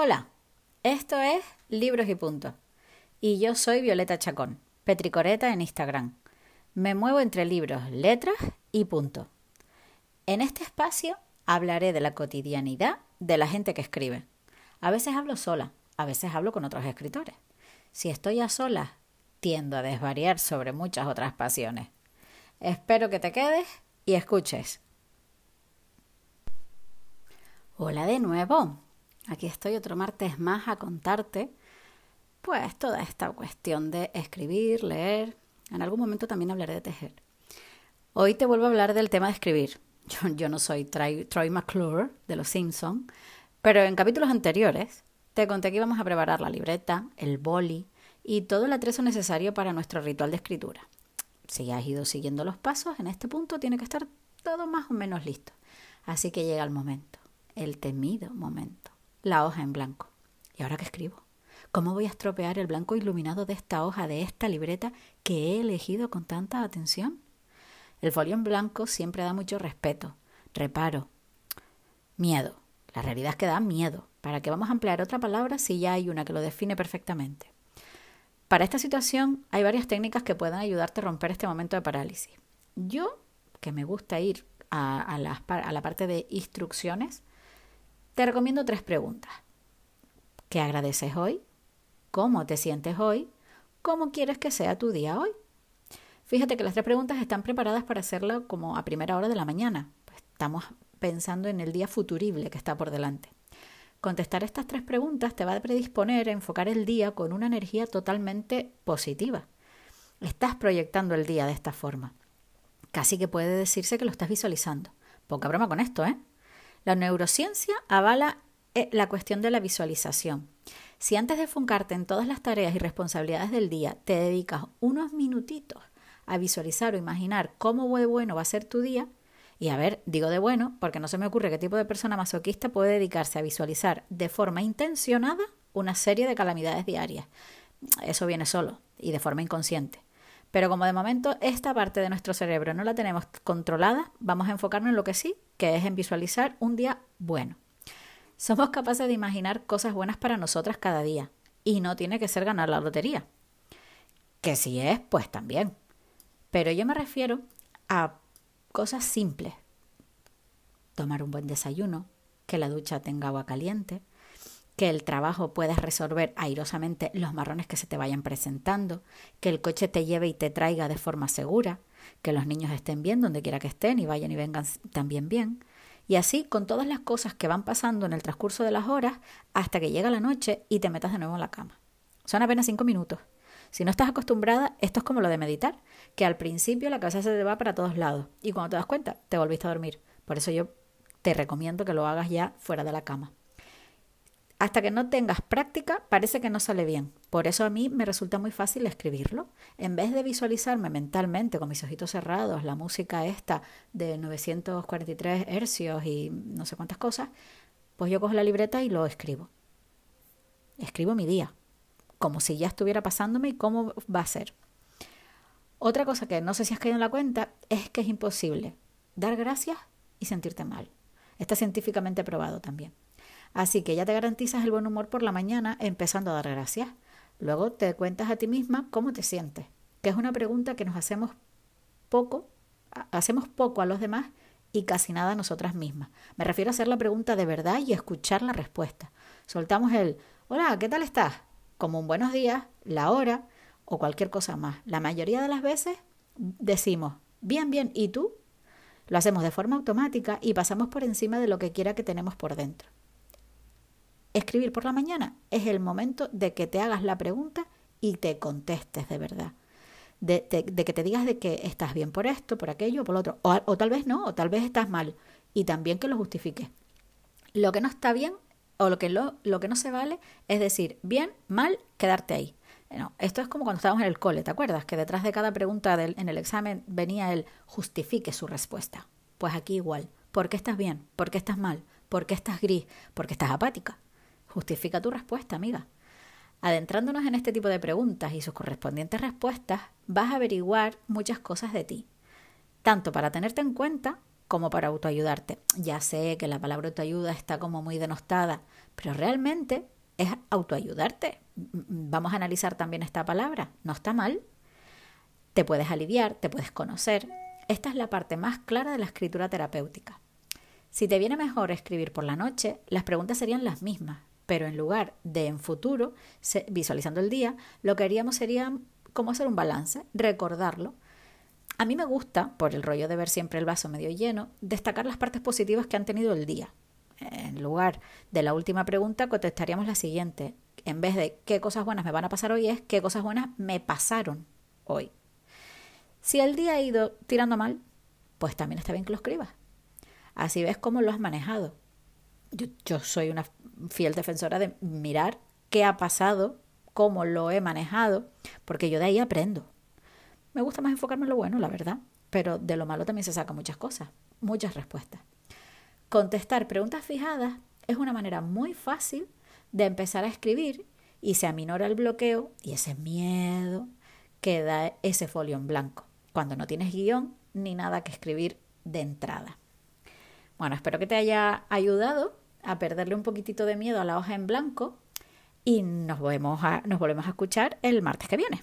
Hola, esto es Libros y Punto. Y yo soy Violeta Chacón, Petricoreta en Instagram. Me muevo entre libros, letras y punto. En este espacio hablaré de la cotidianidad de la gente que escribe. A veces hablo sola, a veces hablo con otros escritores. Si estoy a solas, tiendo a desvariar sobre muchas otras pasiones. Espero que te quedes y escuches. Hola de nuevo. Aquí estoy otro martes más a contarte pues toda esta cuestión de escribir, leer. En algún momento también hablaré de tejer. Hoy te vuelvo a hablar del tema de escribir. Yo, no soy Troy, McClure de Los Simpson, pero en capítulos anteriores te conté que íbamos a preparar la libreta, el boli y todo el atrezo necesario para nuestro ritual de escritura. Si has ido siguiendo los pasos, en este punto tiene que estar todo más o menos listo. Así que llega el momento, el temido momento la hoja en blanco. ¿Y ahora qué escribo? ¿Cómo voy a estropear el blanco iluminado de esta hoja, de esta libreta que he elegido con tanta atención? El folio en blanco siempre da mucho respeto, reparo, miedo. La realidad es que da miedo. ¿Para qué vamos a emplear otra palabra si ya hay una que lo define perfectamente? Para esta situación hay varias técnicas que pueden ayudarte a romper este momento de parálisis. Yo, que me gusta ir a, a la parte de instrucciones, te recomiendo tres preguntas. ¿Qué agradeces hoy? ¿Cómo te sientes hoy? ¿Cómo quieres que sea tu día hoy? Fíjate que las tres preguntas están preparadas para hacerlo como a primera hora de la mañana. Pues estamos pensando en el día futurible que está por delante. Contestar estas tres preguntas te va a predisponer a enfocar el día con una energía totalmente positiva. Estás proyectando el día de esta forma. Casi que puede decirse que lo estás visualizando. Poca broma con esto, ¿eh? La neurociencia avala eh, la cuestión de la visualización. Si antes de enfocarte en todas las tareas y responsabilidades del día te dedicas unos minutitos a visualizar o imaginar cómo de bueno va a ser tu día, y a ver, digo de bueno porque no se me ocurre qué tipo de persona masoquista puede dedicarse a visualizar de forma intencionada una serie de calamidades diarias. Eso viene solo y de forma inconsciente. Pero como de momento esta parte de nuestro cerebro no la tenemos controlada, vamos a enfocarnos en lo que sí, que es en visualizar un día bueno. Somos capaces de imaginar cosas buenas para nosotras cada día y no tiene que ser ganar la lotería. Que si es, pues también. Pero yo me refiero a cosas simples. Tomar un buen desayuno, que la ducha tenga agua caliente, que el trabajo puedas resolver airosamente los marrones que se te vayan presentando, que el coche te lleve y te traiga de forma segura, que los niños estén bien donde quiera que estén y vayan y vengan también bien. Y así con todas las cosas que van pasando en el transcurso de las horas hasta que llega la noche y te metas de nuevo en la cama. Son apenas cinco minutos. Si no estás acostumbrada, esto es como lo de meditar, que al principio la cabeza se te va para todos lados y cuando te das cuenta te volviste a dormir. Por eso yo te recomiendo que lo hagas ya fuera de la cama. Hasta que no tengas práctica, parece que no sale bien. Por eso a mí me resulta muy fácil escribirlo. En vez de visualizarme mentalmente con mis ojitos cerrados, la música esta de 943 hercios y no sé cuántas cosas, pues yo cojo la libreta y lo escribo. Escribo mi día, como si ya estuviera pasándome y cómo va a ser. Otra cosa que no sé si has caído en la cuenta es que es imposible dar gracias y sentirte mal. Está científicamente probado también. Así que ya te garantizas el buen humor por la mañana empezando a dar gracias. Luego te cuentas a ti misma cómo te sientes, que es una pregunta que nos hacemos poco, hacemos poco a los demás y casi nada a nosotras mismas. Me refiero a hacer la pregunta de verdad y escuchar la respuesta. Soltamos el hola, ¿qué tal estás? como un buenos días, la hora o cualquier cosa más. La mayoría de las veces decimos bien, bien, ¿y tú? Lo hacemos de forma automática y pasamos por encima de lo que quiera que tenemos por dentro escribir por la mañana es el momento de que te hagas la pregunta y te contestes de verdad. De, que te digas de que estás bien por esto, por aquello, por lo otro. O, tal vez no, o tal vez estás mal. Y también que lo justifiques. Lo que no está bien o lo que, no se vale es decir bien, mal, quedarte ahí. Esto es como cuando estábamos en el cole, ¿te acuerdas? Que detrás de cada pregunta en el examen venía el justifique su respuesta. Pues aquí igual. ¿Por qué estás bien? ¿Por qué estás mal? ¿Por qué estás gris? ¿Por qué estás apática? Justifica tu respuesta, amiga. Adentrándonos en este tipo de preguntas y sus correspondientes respuestas, vas a averiguar muchas cosas de ti, tanto para tenerte en cuenta como para autoayudarte. Ya sé que la palabra autoayuda está como muy denostada, pero realmente es autoayudarte. Vamos a analizar también esta palabra. No está mal. Te puedes aliviar, te puedes conocer. Esta es la parte más clara de la escritura terapéutica. Si te viene mejor escribir por la noche, las preguntas serían las mismas, pero en lugar de en futuro, visualizando el día, lo que haríamos sería como hacer un balance, recordarlo. A mí me gusta, por el rollo de ver siempre el vaso medio lleno, destacar las partes positivas que han tenido el día. En lugar de la última pregunta, contestaríamos la siguiente. En vez de qué cosas buenas me van a pasar hoy, es qué cosas buenas me pasaron hoy. Si el día ha ido tirando mal, pues también está bien que lo escribas. Así ves cómo lo has manejado. Yo, soy una fiel defensora de mirar qué ha pasado, cómo lo he manejado, porque yo de ahí aprendo. Me gusta más enfocarme en lo bueno, la verdad, pero de lo malo también se saca muchas cosas, muchas respuestas. Contestar preguntas fijadas es una manera muy fácil de empezar a escribir y se aminora el bloqueo y ese miedo que da ese folio en blanco, cuando no tienes guion ni nada que escribir de entrada. Bueno, espero que te haya ayudado a perderle un poquitito de miedo a la hoja en blanco y nos, vemos nos volvemos a escuchar el martes que viene.